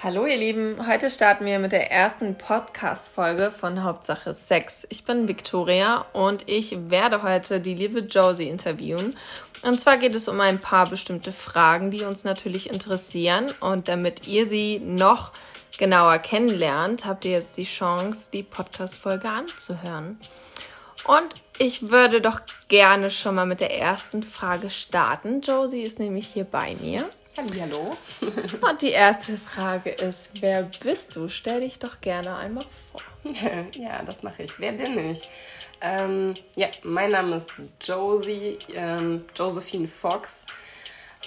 Hallo ihr Lieben, heute starten wir mit der ersten Podcast-Folge von Hauptsache Sex. Ich bin Victoria und ich werde heute die liebe Josie interviewen. Und zwar geht es um ein paar bestimmte Fragen, die uns natürlich interessieren. Und damit ihr sie noch genauer kennenlernt, habt ihr jetzt die Chance, die Podcast-Folge anzuhören. Und ich würde doch gerne schon mal mit der ersten Frage starten. Josie ist nämlich hier bei mir. Hallo. Und die erste Frage ist, wer bist du? Stell dich doch gerne einmal vor. Ja, das mache ich. Wer bin ich? Ähm, ja, mein Name ist Josie, ähm, Josephine Fox.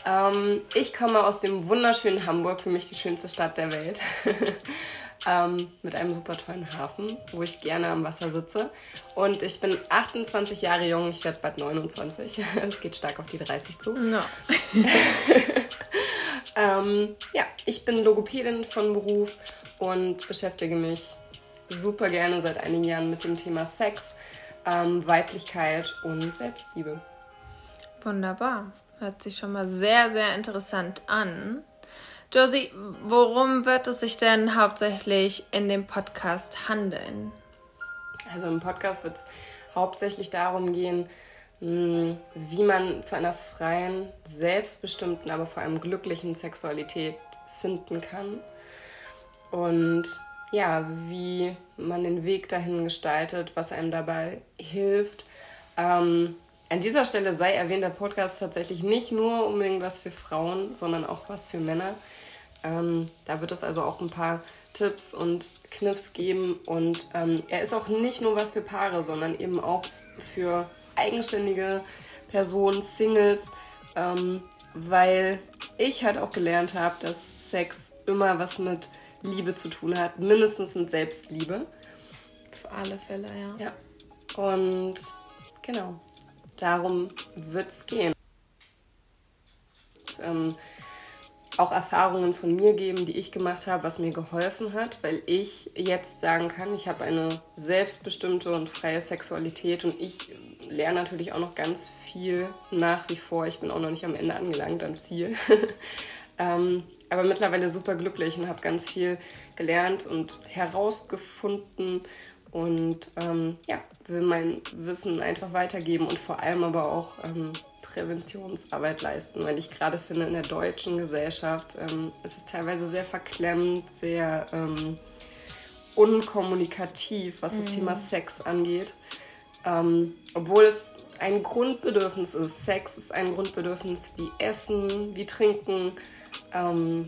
Ähm, ich komme aus dem wunderschönen Hamburg, für mich die schönste Stadt der Welt. ähm, mit einem super tollen Hafen, wo ich gerne am Wasser sitze. Und ich bin 28 Jahre jung, ich werde bald 29. Es geht stark auf die 30 zu. No. Ähm, ja, ich bin Logopädin von Beruf und beschäftige mich super gerne seit einigen Jahren mit dem Thema Sex, ähm, Weiblichkeit und Selbstliebe. Wunderbar. Hört sich schon mal sehr, sehr interessant an. Josie, worum wird es sich denn hauptsächlich in dem Podcast handeln? Also im Podcast wird es hauptsächlich darum gehen, wie man zu einer freien, selbstbestimmten, aber vor allem glücklichen Sexualität finden kann. Und ja, wie man den Weg dahin gestaltet, was einem dabei hilft. Ähm, an dieser Stelle sei erwähnt, der Podcast tatsächlich nicht nur unbedingt was für Frauen, sondern auch was für Männer. Ähm, da wird es also auch ein paar Tipps und Kniffs geben. Und ähm, er ist auch nicht nur was für Paare, sondern eben auch für eigenständige Personen, Singles, ähm, weil ich halt auch gelernt habe, dass Sex immer was mit Liebe zu tun hat, mindestens mit Selbstliebe. Für alle Fälle, ja. Ja. Und genau, darum wird es gehen. Und, ähm, auch Erfahrungen von mir geben, die ich gemacht habe, was mir geholfen hat, weil ich jetzt sagen kann, ich habe eine selbstbestimmte und freie Sexualität und ich lerne natürlich auch noch ganz viel nach wie vor. Ich bin auch noch nicht am Ende angelangt am Ziel. ähm, aber mittlerweile super glücklich und habe ganz viel gelernt und herausgefunden und ähm, ja, will mein Wissen einfach weitergeben und vor allem aber auch ähm, Präventionsarbeit leisten, weil ich gerade finde, in der deutschen Gesellschaft ähm, ist es teilweise sehr verklemmt, sehr ähm, unkommunikativ, was das mhm. Thema Sex angeht. Ähm, obwohl es ein Grundbedürfnis ist. Sex ist ein Grundbedürfnis wie Essen, wie Trinken. Ähm,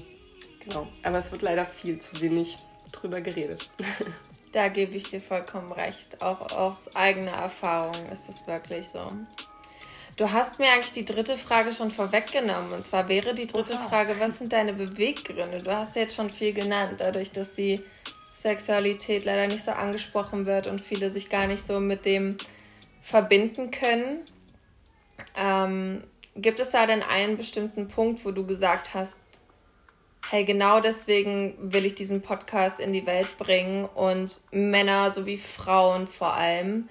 genau. Aber es wird leider viel zu wenig drüber geredet. Da gebe ich dir vollkommen recht. Auch aus eigener Erfahrung ist es wirklich so. Du hast mir eigentlich die dritte Frage schon vorweggenommen. Und zwar wäre die dritte Oha. Frage, was sind deine Beweggründe? Du hast jetzt schon viel genannt, dadurch, dass die Sexualität leider nicht so angesprochen wird und viele sich gar nicht so mit dem verbinden können. Ähm, gibt es da denn einen bestimmten Punkt, wo du gesagt hast, hey, genau deswegen will ich diesen Podcast in die Welt bringen und Männer sowie Frauen vor allem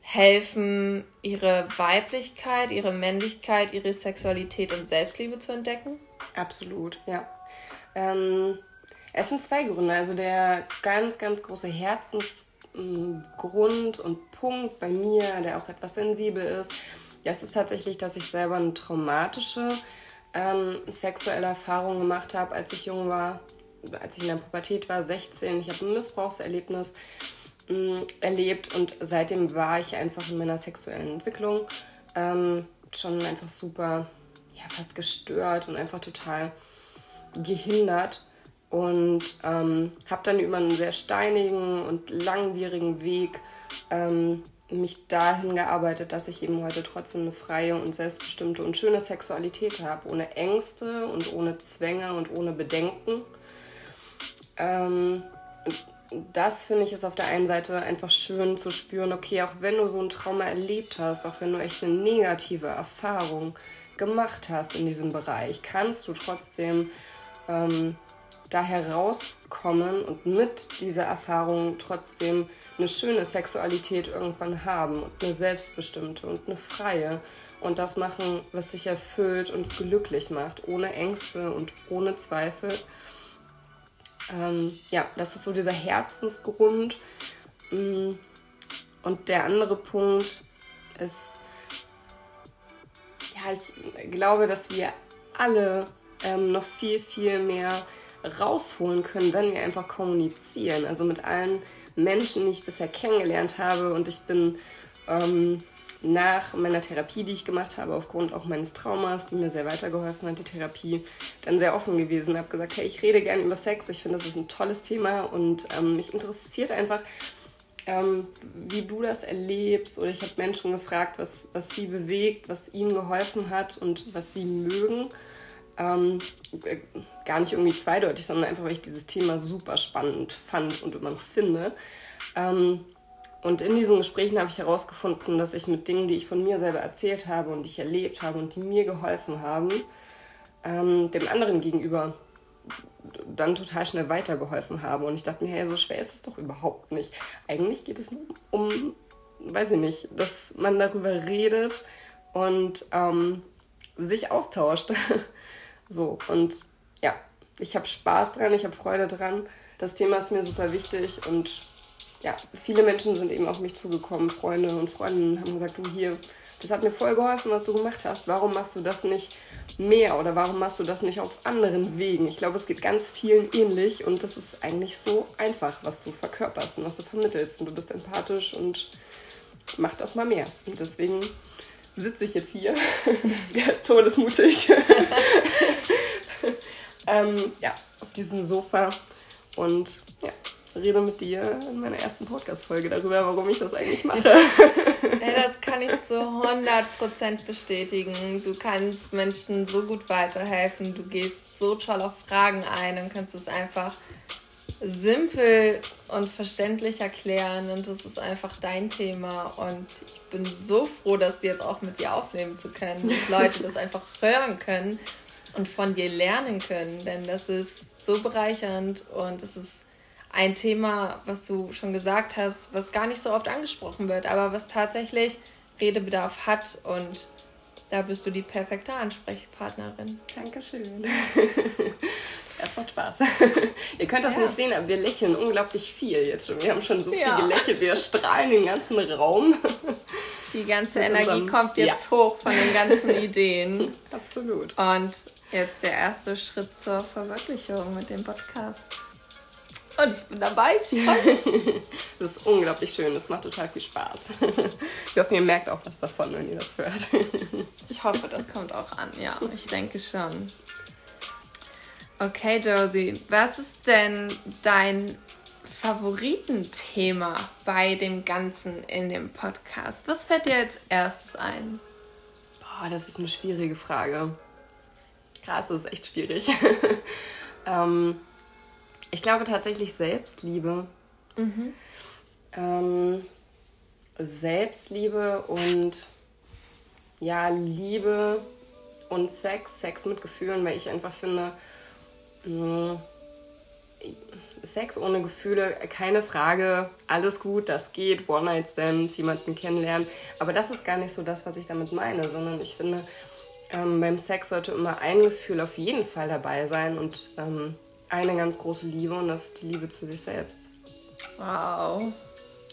helfen, ihre Weiblichkeit, ihre Männlichkeit, ihre Sexualität und Selbstliebe zu entdecken? Absolut, ja. Ähm, es sind zwei Gründe. Also der ganz, ganz große Herzensgrund und Punkt bei mir, der auch etwas sensibel ist, das ist tatsächlich, dass ich selber eine traumatische ähm, sexuelle Erfahrung gemacht habe, als ich jung war, als ich in der Pubertät war, 16. Ich habe ein Missbrauchserlebnis mh, erlebt und seitdem war ich einfach in meiner sexuellen Entwicklung ähm, schon einfach super, ja, fast gestört und einfach total gehindert und ähm, habe dann über einen sehr steinigen und langwierigen Weg ähm, mich dahin gearbeitet, dass ich eben heute trotzdem eine freie und selbstbestimmte und schöne Sexualität habe, ohne Ängste und ohne Zwänge und ohne Bedenken. Ähm, das finde ich ist auf der einen Seite einfach schön zu spüren, okay, auch wenn du so ein Trauma erlebt hast, auch wenn du echt eine negative Erfahrung gemacht hast in diesem Bereich, kannst du trotzdem ähm, da herauskommen und mit dieser Erfahrung trotzdem eine schöne Sexualität irgendwann haben und eine selbstbestimmte und eine freie und das machen, was dich erfüllt und glücklich macht, ohne Ängste und ohne Zweifel. Ähm, ja, das ist so dieser Herzensgrund. Mm, und der andere Punkt ist, ja, ich glaube, dass wir alle ähm, noch viel, viel mehr rausholen können, wenn wir einfach kommunizieren. Also mit allen Menschen, die ich bisher kennengelernt habe. Und ich bin ähm, nach meiner Therapie, die ich gemacht habe, aufgrund auch meines Traumas, die mir sehr weitergeholfen hat, die Therapie, dann sehr offen gewesen. Habe gesagt, hey, ich rede gerne über Sex. Ich finde, das ist ein tolles Thema und ähm, mich interessiert einfach, ähm, wie du das erlebst. Oder ich habe Menschen gefragt, was, was sie bewegt, was ihnen geholfen hat und was sie mögen. Ähm, äh, gar nicht irgendwie zweideutig, sondern einfach, weil ich dieses Thema super spannend fand und immer noch finde. Ähm, und in diesen Gesprächen habe ich herausgefunden, dass ich mit Dingen, die ich von mir selber erzählt habe und die ich erlebt habe und die mir geholfen haben, ähm, dem anderen gegenüber dann total schnell weitergeholfen habe. Und ich dachte mir, hey, so schwer ist es doch überhaupt nicht. Eigentlich geht es nur um, weiß ich nicht, dass man darüber redet und ähm, sich austauscht. So, und ja, ich habe Spaß dran, ich habe Freude dran. Das Thema ist mir super wichtig und ja, viele Menschen sind eben auf mich zugekommen, Freunde und Freundinnen haben gesagt, du hier, das hat mir voll geholfen, was du gemacht hast. Warum machst du das nicht mehr oder warum machst du das nicht auf anderen Wegen? Ich glaube, es geht ganz vielen ähnlich und das ist eigentlich so einfach, was du verkörperst und was du vermittelst. Und du bist empathisch und mach das mal mehr. Und deswegen sitze ich jetzt hier, todesmutig, ähm, ja, auf diesem Sofa. Und ja, rede mit dir in meiner ersten Podcast-Folge darüber, warum ich das eigentlich mache. ja, das kann ich zu 100% bestätigen. Du kannst Menschen so gut weiterhelfen, du gehst so toll auf Fragen ein und kannst es einfach simpel und verständlich erklären. Und das ist einfach dein Thema. Und ich bin so froh, das jetzt auch mit dir aufnehmen zu können, dass Leute das einfach hören können und von dir lernen können, denn das ist so bereichernd und es ist ein Thema, was du schon gesagt hast, was gar nicht so oft angesprochen wird, aber was tatsächlich Redebedarf hat und da bist du die perfekte Ansprechpartnerin. Dankeschön. Es macht Spaß. Ihr könnt das ja. nicht sehen, aber wir lächeln unglaublich viel jetzt schon. Wir haben schon so ja. viel gelächelt. Wir strahlen den ganzen Raum. Die ganze Energie kommt jetzt ja. hoch von den ganzen Ideen. Absolut. Und jetzt der erste Schritt zur Verwirklichung mit dem Podcast. Und ich bin dabei, ich freue mich. Das ist unglaublich schön, das macht total viel Spaß. Ich hoffe, ihr merkt auch was davon, wenn ihr das hört. Ich hoffe, das kommt auch an, ja, ich denke schon. Okay, Josie, was ist denn dein Favoritenthema bei dem Ganzen in dem Podcast? Was fällt dir als erstes ein? Boah, das ist eine schwierige Frage. Krass, das ist echt schwierig. ähm, ich glaube tatsächlich Selbstliebe. Mhm. Ähm, Selbstliebe und ja, Liebe und Sex, Sex mit Gefühlen, weil ich einfach finde, hm. Sex ohne Gefühle, keine Frage, alles gut, das geht, One-Night-Stands, jemanden kennenlernen. Aber das ist gar nicht so das, was ich damit meine, sondern ich finde, ähm, beim Sex sollte immer ein Gefühl auf jeden Fall dabei sein und ähm, eine ganz große Liebe und das ist die Liebe zu sich selbst. Wow.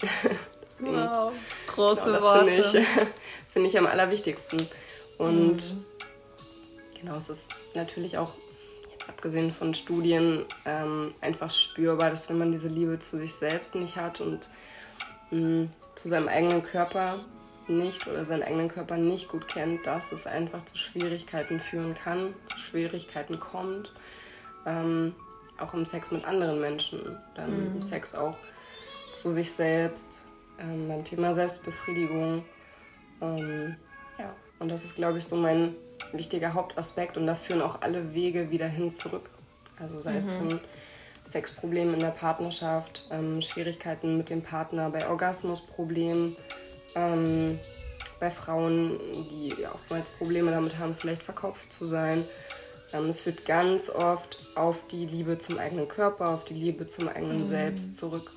wow. Große genau, das Worte. Finde ich, find ich am allerwichtigsten. Und mhm. genau, es ist natürlich auch abgesehen von Studien, ähm, einfach spürbar, dass wenn man diese Liebe zu sich selbst nicht hat und mh, mm, zu seinem eigenen Körper nicht oder seinen eigenen Körper nicht gut kennt, dass es einfach zu Schwierigkeiten führen kann, zu Schwierigkeiten kommt. Ähm, auch im Sex mit anderen Menschen, dann mhm. im Sex auch zu sich selbst, ähm, beim Thema Selbstbefriedigung. Ähm, ja, und das ist, glaube ich, so mein wichtiger Hauptaspekt und da führen auch alle Wege wieder hin zurück. Also sei mhm. es von Sexproblemen in der Partnerschaft, ähm, Schwierigkeiten mit dem Partner, bei Orgasmusproblemen, ähm, bei Frauen, die oftmals Probleme damit haben, vielleicht verkopft zu sein. Ähm, es führt ganz oft auf die Liebe zum eigenen Körper, auf die Liebe zum eigenen mhm. Selbst zurück.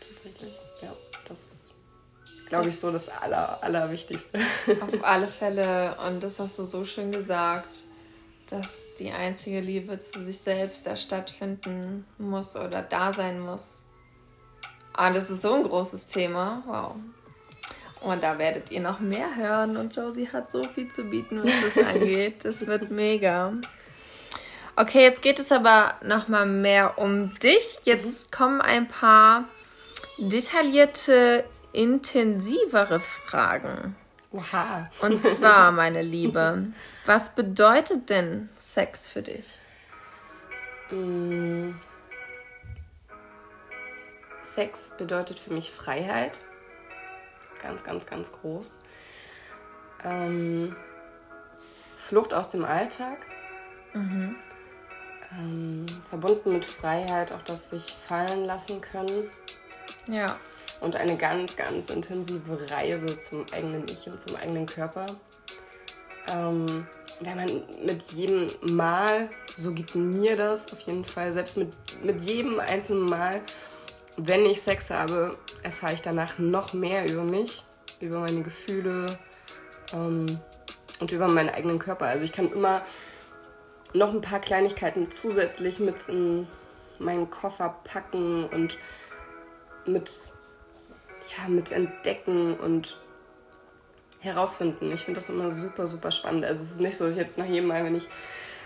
Tatsächlich, ja, das ist glaube ich, so das Aller, Allerwichtigste. Auf alle Fälle. Und das hast du so schön gesagt. dass die einzige Liebe zu sich selbst da stattfinden muss oder da sein muss. Ah, das ist so ein großes Thema. Wow. Und da werdet ihr noch mehr hören. Und Josie hat so viel zu bieten, was das angeht. Das wird mega. Okay, jetzt geht es aber nochmal mehr um dich. Jetzt mhm. kommen ein paar detaillierte, intensivere Fragen. Wow. Und zwar, meine Liebe, was bedeutet denn Sex für dich? Mm. Sex bedeutet für mich Freiheit. Ganz, ganz, ganz groß. Ähm, Flucht aus dem Alltag. Mhm. Ähm, verbunden mit Freiheit, auch das sich fallen lassen können. Ja und eine ganz, ganz intensive Reise zum eigenen Ich und zum eigenen Körper. Ähm, wenn man mit jedem Mal, so geht mir das auf jeden Fall, selbst mit, mit jedem einzelnen Mal, wenn ich Sex habe, erfahre ich danach noch mehr über mich, über meine Gefühle ähm, und über meinen eigenen Körper. Also ich kann immer noch ein paar Kleinigkeiten zusätzlich mit in meinen Koffer packen und mit ja, mit entdecken und herausfinden. Ich finde das immer super, super spannend. Also es ist nicht so, dass ich jetzt nach jedem Mal, wenn ich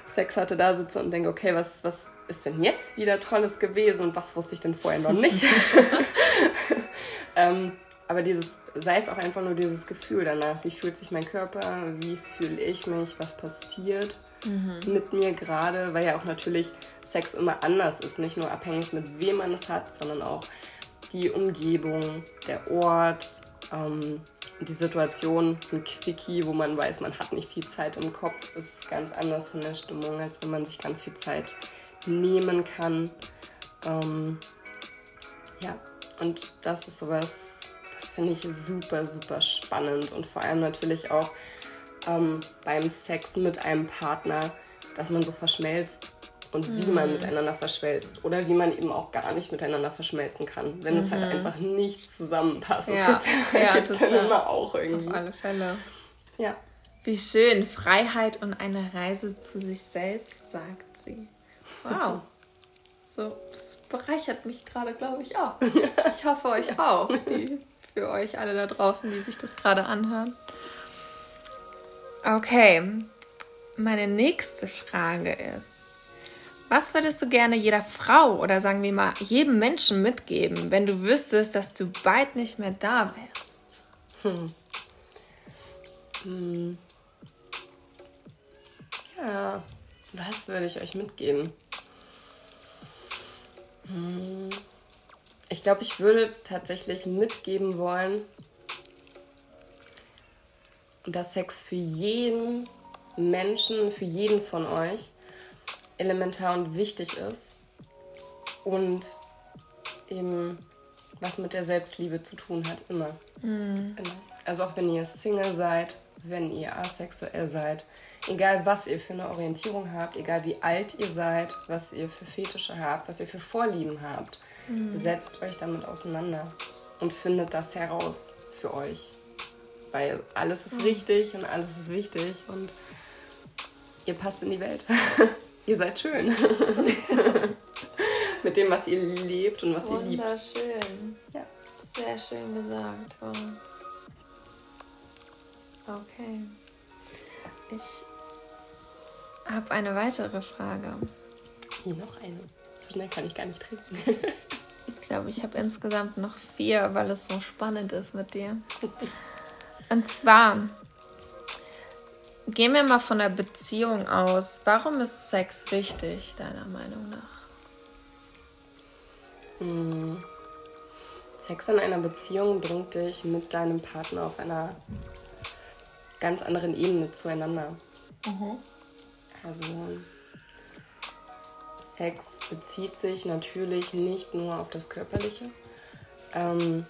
Sex hatte, da sitze und denke, okay, was, was ist denn jetzt wieder Tolles gewesen und was wusste ich denn vorher noch nicht? ähm, aber dieses, sei es auch einfach nur dieses Gefühl danach, wie fühlt sich mein Körper, wie fühle ich mich, was passiert mhm. mit mir gerade, weil ja auch natürlich Sex immer anders ist, nicht nur abhängig mit wem man es hat, sondern auch die Umgebung, der Ort, ähm, die Situation, ein Quickie, wo man weiß, man hat nicht viel Zeit im Kopf, ist ganz anders von der Stimmung, als wenn man sich ganz viel Zeit nehmen kann. Ähm, ja, und das ist sowas, das finde ich super, super spannend und vor allem natürlich auch ähm, beim Sex mit einem Partner, dass man so verschmelzt und wie man mhm. miteinander verschmelzt oder wie man eben auch gar nicht miteinander verschmelzen kann, wenn mhm. es halt mhm. einfach nicht zusammenpasst. Ja, das gibt's, ja, dann immer auch irgendwie. Auf alle Fälle. Ja. Wie schön. Freiheit und eine Reise zu sich selbst, sagt sie. Wow. So, das bereichert mich gerade, glaube ich, auch. Ich hoffe euch auch, die, für euch alle da draußen, die sich das gerade anhören. Okay, meine nächste Frage ist, was würdest du gerne jeder Frau oder sagen wir mal jedem Menschen mitgeben, wenn du wüsstest, dass du bald nicht mehr da wärst? Hm. Hm. Ja, was würde ich euch mitgeben? Hm. Ich glaube, ich würde tatsächlich mitgeben wollen, dass Sex für jeden Menschen, für jeden von euch elementar und wichtig ist und eben was mit der Selbstliebe zu tun hat, immer. Mhm. Also auch wenn ihr Single seid, wenn ihr asexuell seid, egal was ihr für eine Orientierung habt, egal wie alt ihr seid, was ihr für Fetische habt, was ihr für Vorlieben habt, mhm. setzt euch damit auseinander und findet das heraus für euch. Weil alles ist mhm. richtig und alles ist wichtig und ihr passt in die Welt. ihr seid schön. Mit dem, was ihr lebt und was ihr liebt. Wunderschön. Ja. Sehr schön gesagt. Okay. Ich habe eine weitere Frage. Noch eine. So schnell kann ich gar nicht trinken. ich glaube, ich habe insgesamt noch vier, weil es so spannend ist mit dir. Und zwar, Gehen wir mal von der Beziehung aus. Warum ist Sex wichtig, deiner Meinung nach? Hm. Sex in einer Beziehung bringt dich mit deinem Partner auf einer ganz anderen Ebene zueinander. Mhm. Also Sex bezieht sich natürlich nicht nur auf das Körperliche. Ähm,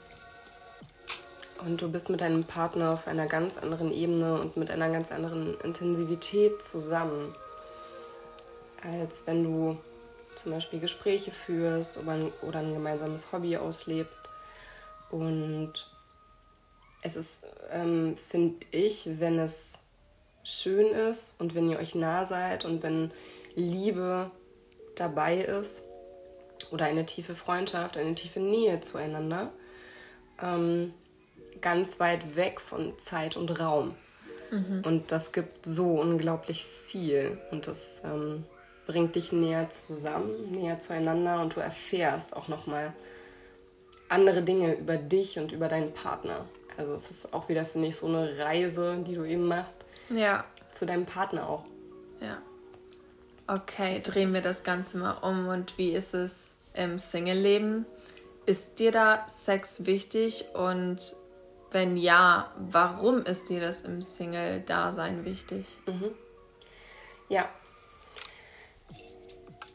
und du bist mit deinem Partner auf einer ganz anderen Ebene und mit einer ganz anderen Intensivität zusammen, als wenn du zum Beispiel Gespräche führst oder ein, gemeinsames Hobby auslebst. Und es ist, ähm, finde ich, wenn es schön ist und wenn ihr euch nah seid und wenn Liebe dabei ist oder eine tiefe Freundschaft, eine tiefe Nähe zueinander, ähm, ganz weit weg von Zeit und Raum. Mhm. Und das gibt so unglaublich viel und das ähm, bringt dich näher zusammen, näher zueinander und du erfährst auch nochmal andere Dinge über dich und über deinen Partner. Also es ist auch wieder, finde ich, so eine Reise, die du eben machst. Ja. Zu deinem Partner auch. Ja. Okay, drehen wir das Ganze mal um. Und wie ist es im Single-Leben? Ist dir da Sex wichtig? Und wenn ja, warum ist dir das im Single-Dasein wichtig? Mhm. Ja.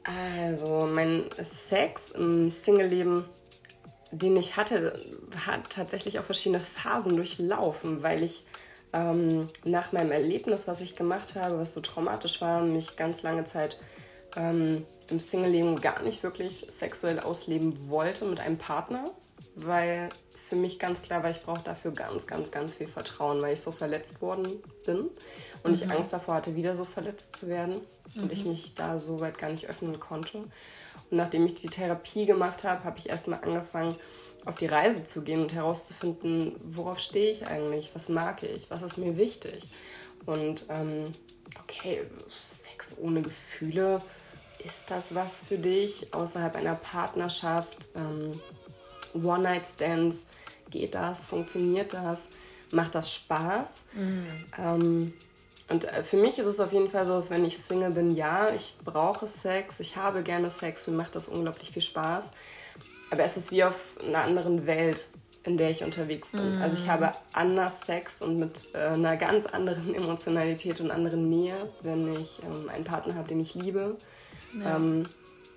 Also, mein Sex im Single-Leben, den ich hatte, hat tatsächlich auch verschiedene Phasen durchlaufen, weil ich ähm, nach meinem Erlebnis, was ich gemacht habe, was so traumatisch war, mich ganz lange Zeit ähm, im Single-Leben gar nicht wirklich sexuell ausleben wollte mit einem Partner, weil für mich ganz klar war, ich brauche dafür ganz, ganz, ganz viel Vertrauen, weil ich so verletzt worden bin und mhm. ich Angst davor hatte, wieder so verletzt zu werden mhm. und ich mhm. mich da so weit gar nicht öffnen konnte. Und nachdem ich die Therapie gemacht habe, habe ich erstmal angefangen, auf die Reise zu gehen und herauszufinden, worauf stehe ich eigentlich, was mag ich, was ist mir wichtig. Und ähm, okay, Sex ohne Gefühle, ist das was für dich außerhalb einer Partnerschaft? Ähm, One-Night-Stands, geht das, funktioniert das, macht das Spaß? Mhm. Ähm, und äh, für mich ist es auf jeden Fall so, dass wenn ich Single bin, ja, ich brauche Sex, ich habe gerne Sex, mir macht das unglaublich viel Spaß. Aber es ist wie auf einer anderen Welt, in der ich unterwegs bin. Mm. Also ich habe anders Sex und mit äh, einer ganz anderen Emotionalität und anderen Nähe, wenn ich ähm, einen Partner habe, den ich liebe. Ja. Ähm,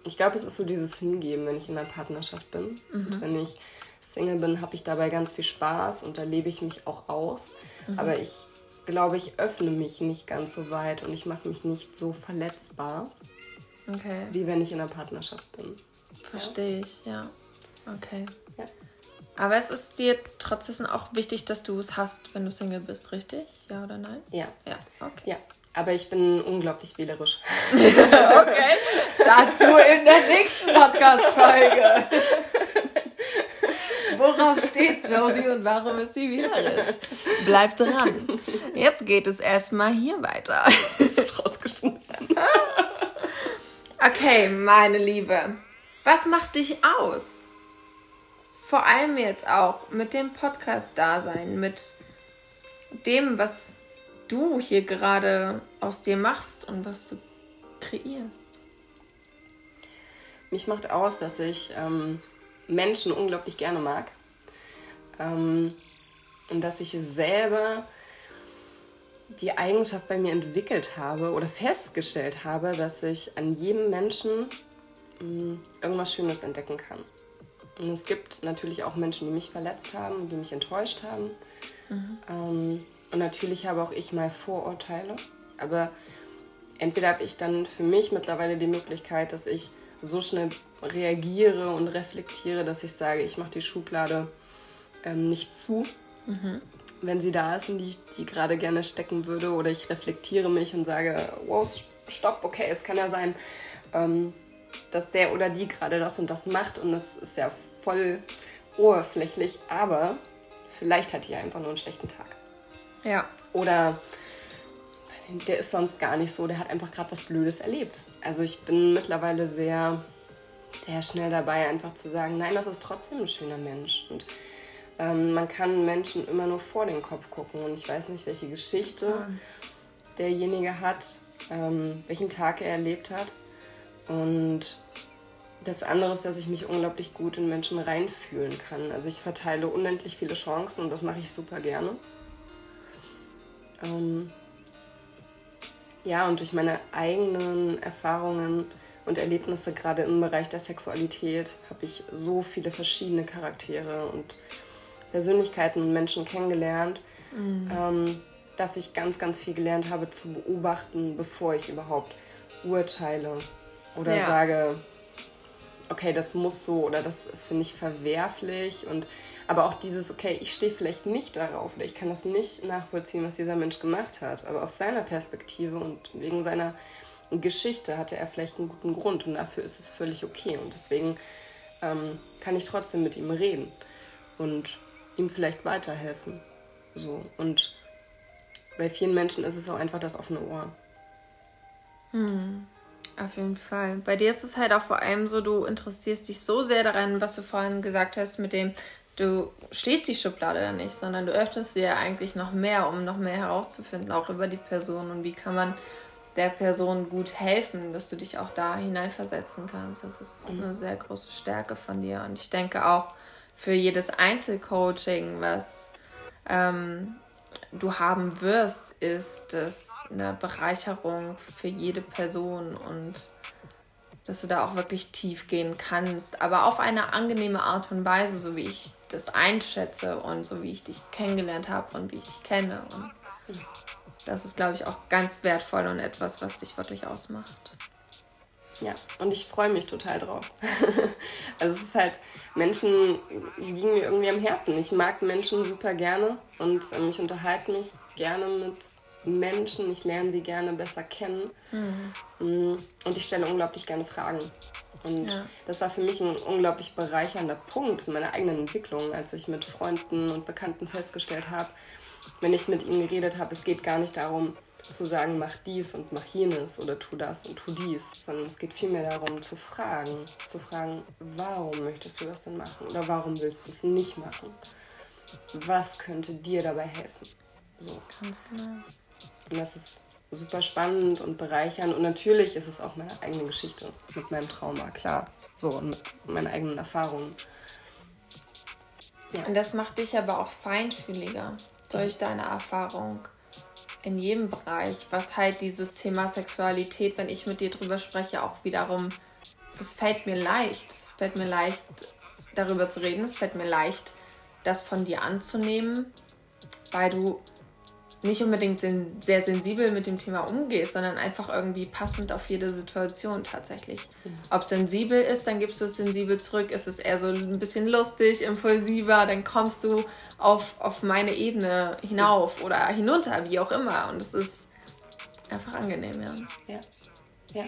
ich glaube, es ist so dieses Hingeben, wenn ich in einer Partnerschaft bin. Mhm. wenn ich Single bin, habe ich dabei ganz viel Spaß und da lebe ich mich auch aus. Mhm. Aber ich glaube, ich öffne mich nicht ganz so weit und ich mache mich nicht so verletzbar, okay. wie wenn ich in einer Partnerschaft bin. Verstehe ja? ich, ja. Okay. Ja. Aber es ist dir trotzdem auch wichtig, dass du es hast, wenn du Single bist, richtig? Ja oder nein? Ja. Ja, okay. Ja. Aber ich bin unglaublich wählerisch. okay. Dazu in der nächsten Podcast-Folge. Worauf steht Josie und warum ist sie wählerisch? Bleibt dran. Jetzt geht es erstmal hier weiter. Das wird rausgeschnitten. Okay, meine Liebe. Was macht dich aus? Vor allem jetzt auch mit dem Podcast-Dasein, mit dem, was du hier gerade aus dir machst und was du kreierst. Mich macht aus, dass ich ähm, Menschen unglaublich gerne mag. Ähm, und dass ich selber die Eigenschaft bei mir entwickelt habe oder festgestellt habe, dass ich an jedem Menschen mh, irgendwas Schönes entdecken kann. Und es gibt natürlich auch Menschen, die mich verletzt haben, die mich enttäuscht haben. Mhm. Ähm, und natürlich habe auch ich mal Vorurteile. Aber entweder habe ich dann für mich mittlerweile die Möglichkeit, dass ich so schnell reagiere und reflektiere, dass ich sage, ich mache die Schublade ähm, nicht zu, mhm. wenn sie da ist, in die ich die gerade gerne stecken würde. Oder ich reflektiere mich und sage, wow, stopp, okay, es kann ja sein, ähm, dass der oder die gerade das und das macht und das ist ja voll oberflächlich, aber vielleicht hat die einfach nur einen schlechten Tag. Ja. Oder der ist sonst gar nicht so, der hat einfach gerade was Blödes erlebt. Also ich bin mittlerweile sehr, sehr schnell dabei, einfach zu sagen, nein, das ist trotzdem ein schöner Mensch. Und ähm, man kann Menschen immer nur vor den Kopf gucken. Und ich weiß nicht, welche Geschichte ja. derjenige hat, ähm, welchen Tag er erlebt hat. Und das andere ist, dass ich mich unglaublich gut in Menschen reinfühlen kann. Also ich verteile unendlich viele Chancen und das mache ich super gerne. Ähm, ja, und durch meine eigenen Erfahrungen und Erlebnisse, gerade im Bereich der Sexualität, habe ich so viele verschiedene Charaktere und Persönlichkeiten und Menschen kennengelernt, mhm. ähm, dass ich ganz, ganz viel gelernt habe zu beobachten, bevor ich überhaupt urteile oder ja. sage, okay, das muss so oder das finde ich verwerflich und aber auch dieses, okay, ich stehe vielleicht nicht darauf oder ich kann das nicht nachvollziehen, was dieser Mensch gemacht hat, aber aus seiner Perspektive und wegen seiner Geschichte hatte er vielleicht einen guten Grund und dafür ist es völlig okay und deswegen ähm, kann ich trotzdem mit ihm reden und ihm vielleicht weiterhelfen. So und bei vielen Menschen ist es auch einfach das offene Ohr. Hm, auf jeden Fall. Bei dir ist es halt auch vor allem so, du interessierst dich so sehr daran, was du vorhin gesagt hast, mit dem, du schließt die Schublade nicht, sondern du öffnest sie ja eigentlich noch mehr, um noch mehr herauszufinden, auch über die Person und wie kann man der Person gut helfen, dass du dich auch da hineinversetzen kannst. Das ist mhm. eine sehr große Stärke von dir. Und ich denke auch für jedes Einzelcoaching, was ähm, du haben wirst, ist das eine Bereicherung für jede Person und dass du da auch wirklich tief gehen kannst, aber auf eine angenehme Art und Weise, so wie ich das einschätze und so wie ich dich kennengelernt habe und wie ich dich kenne. Und das ist, glaube ich, auch ganz wertvoll und etwas, was dich wirklich ausmacht. Ja, und ich freue mich total drauf. also es ist halt, Menschen liegen mir irgendwie am Herzen. Ich mag Menschen super gerne und ähm, ich unterhalte mich gerne mit Menschen. Ich lerne sie gerne besser kennen. Mhm. Mm, und ich stelle unglaublich gerne Fragen. Und ja. das war für mich ein unglaublich bereichernder Punkt in meiner eigenen Entwicklung, als ich mit Freunden und Bekannten festgestellt habe, wenn ich mit ihnen geredet habe, es geht gar nicht darum, zu sagen, mach dies und mach jenes oder tu das und tu dies, sondern es geht vielmehr darum zu fragen, zu fragen, warum möchtest du das denn machen oder warum willst du es nicht machen? Was könnte dir dabei helfen? So. Ganz genau. Und das ist super spannend und bereichernd und natürlich ist es auch meine eigene Geschichte mit meinem Trauma, klar. So, und mit meinen eigenen Erfahrungen. Ja. Und das macht dich aber auch feinfühliger durch deine Erfahrung in jedem Bereich, was halt dieses Thema Sexualität, wenn ich mit dir drüber spreche, auch wiederum, das fällt mir leicht. Es fällt mir leicht, darüber zu reden. Es fällt mir leicht, das von dir anzunehmen, weil du nicht unbedingt sehr sensibel mit dem Thema umgehst, sondern einfach irgendwie passend auf jede Situation tatsächlich. Mhm. Ob sensibel ist, dann gibst du es sensibel zurück. Ist es eher so ein bisschen lustig, impulsiver, dann kommst du auf, auf meine Ebene hinauf oder hinunter, wie auch immer. Und es ist einfach angenehm, ja. Ja. Ja.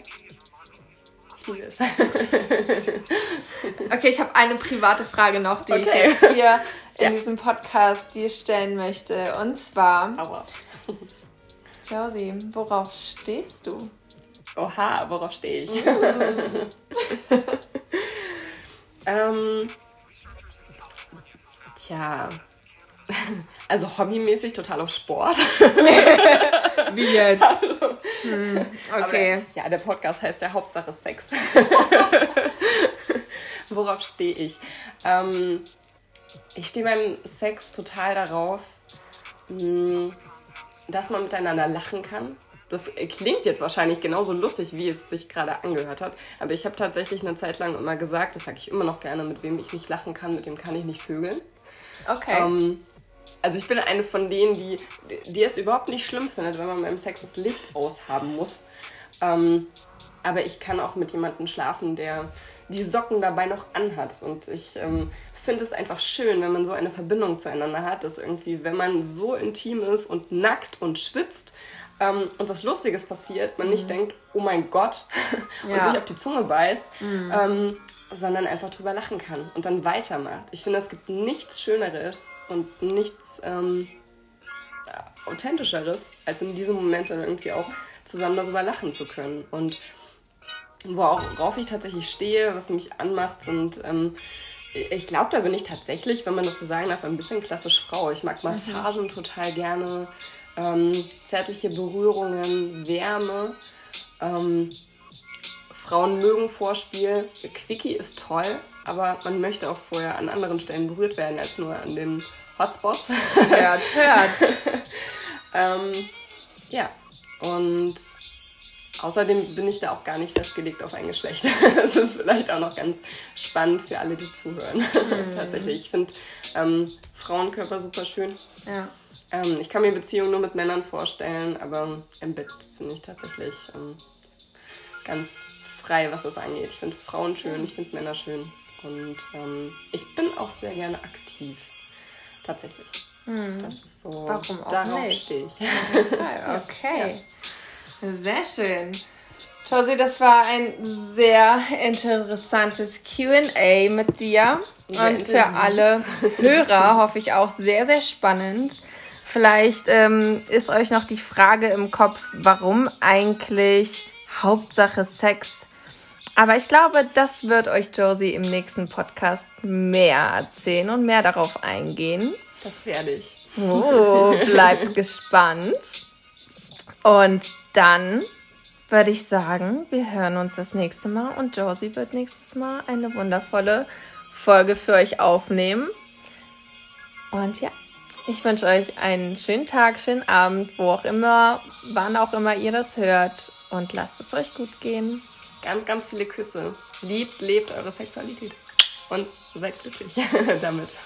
Okay, ich habe eine private Frage noch, die okay. ich jetzt hier in ja. diesem Podcast dir stellen möchte. Und zwar, Aua. Josie, worauf stehst du? Oha, worauf stehe ich? ähm, tja, also hobbymäßig total auf Sport. Wie jetzt? Hm, okay. Aber, ja, der Podcast heißt ja Hauptsache Sex. Worauf stehe ich? Ähm, ich stehe beim Sex total darauf, mm, dass man miteinander lachen kann. Das klingt jetzt wahrscheinlich genauso lustig, wie es sich gerade angehört hat. Aber ich habe tatsächlich eine Zeit lang immer gesagt, das sage ich immer noch gerne, mit wem ich nicht lachen kann, mit dem kann ich nicht vögeln. Okay. Ähm, also ich bin eine von denen, die, die es überhaupt nicht schlimm findet, wenn man beim Sex das Licht aushaben muss. Ähm, aber ich kann auch mit jemandem schlafen, der die Socken dabei noch anhat. Und ich ähm, finde es einfach schön, wenn man so eine Verbindung zueinander hat, dass irgendwie, wenn man so intim ist und nackt und schwitzt ähm, und was Lustiges passiert, man mhm. nicht denkt, oh mein Gott, und ja. sich auf die Zunge beißt, mhm. Sondern einfach drüber lachen kann und dann weitermacht. Ich finde, es gibt nichts Schöneres und nichts ähm, Authentischeres, als in diesem Moment dann irgendwie auch zusammen darüber lachen zu können. Und worauf ich tatsächlich stehe, was mich anmacht, sind ähm, ich glaube, da bin ich tatsächlich, wenn man das so sagen darf, ein bisschen klassisch Frau. Ich mag Massagen total gerne, ähm, zärtliche Berührungen, Wärme. Ähm, Frauen mögen Vorspiel. Quickie ist toll, aber man möchte auch vorher an anderen Stellen berührt werden als nur an den Hotspots. Hört, hört. ähm, ja, und Außerdem bin ich da auch gar nicht festgelegt auf ein Geschlecht. Das ist vielleicht auch noch ganz spannend für alle, die zuhören. Mhm. Tatsächlich. Ich finde ähm, Frauenkörper super schön. Ja. Ähm, ich kann mir Beziehungen nur mit Männern vorstellen, aber im Bett finde ich tatsächlich ähm, ganz frei, was das angeht. Ich finde Frauen schön, ich finde Männer schön. Und ähm, ich bin auch sehr gerne aktiv. Tatsächlich. Hm. Das ist so. Warum auch darauf nicht? stehe ich. okay. Ja. Sehr schön. Josie, das war ein sehr interessantes QA mit dir. Sehr und für alle Hörer hoffe ich auch sehr, sehr spannend. Vielleicht ähm, ist euch noch die Frage im Kopf, warum eigentlich Hauptsache Sex? Aber ich glaube, das wird euch Josie im nächsten Podcast mehr erzählen und mehr darauf eingehen. Das werde ich. Oh, bleibt gespannt. Und dann würde ich sagen, wir hören uns das nächste Mal und Josie wird nächstes Mal eine wundervolle Folge für euch aufnehmen. Und ja, ich wünsche euch einen schönen Tag, schönen Abend, wo auch immer, wann auch immer ihr das hört. Und lasst es euch gut gehen. Ganz, ganz viele Küsse. Liebt, lebt eure Sexualität. Und seid glücklich damit.